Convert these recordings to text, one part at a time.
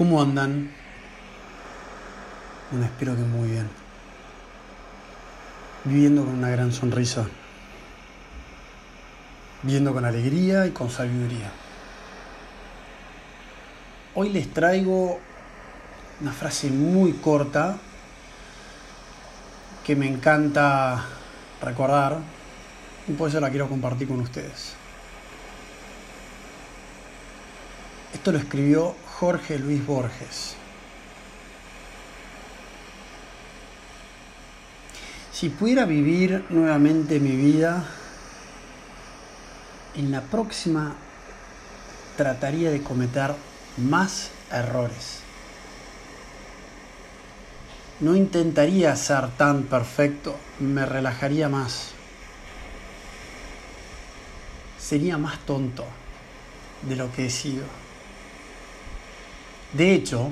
¿Cómo andan? Bueno, espero que muy bien. Viviendo con una gran sonrisa. Viviendo con alegría y con sabiduría. Hoy les traigo una frase muy corta que me encanta recordar y por eso la quiero compartir con ustedes. Esto lo escribió Jorge Luis Borges. Si pudiera vivir nuevamente mi vida, en la próxima trataría de cometer más errores. No intentaría ser tan perfecto, me relajaría más. Sería más tonto de lo que he sido. De hecho,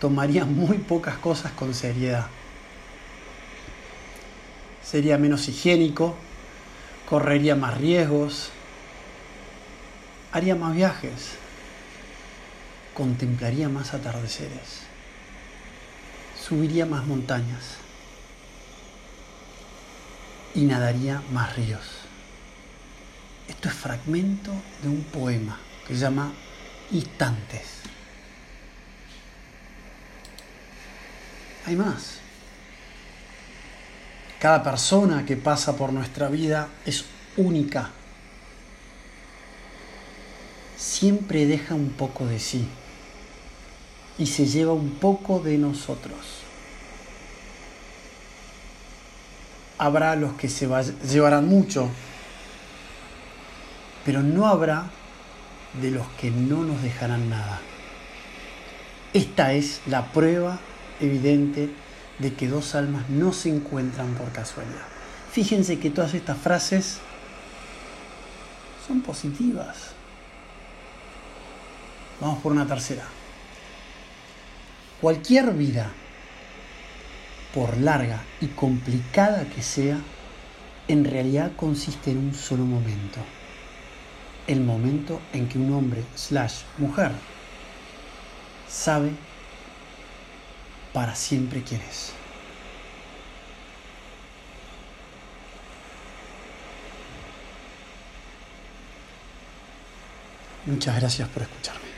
tomaría muy pocas cosas con seriedad. Sería menos higiénico, correría más riesgos, haría más viajes, contemplaría más atardeceres, subiría más montañas y nadaría más ríos. Esto es fragmento de un poema que se llama Instantes. Hay más. Cada persona que pasa por nuestra vida es única. Siempre deja un poco de sí y se lleva un poco de nosotros. Habrá los que se llevarán mucho, pero no habrá de los que no nos dejarán nada. Esta es la prueba evidente de que dos almas no se encuentran por casualidad. Fíjense que todas estas frases son positivas. Vamos por una tercera. Cualquier vida, por larga y complicada que sea, en realidad consiste en un solo momento. El momento en que un hombre slash mujer sabe para siempre quién es. Muchas gracias por escucharme.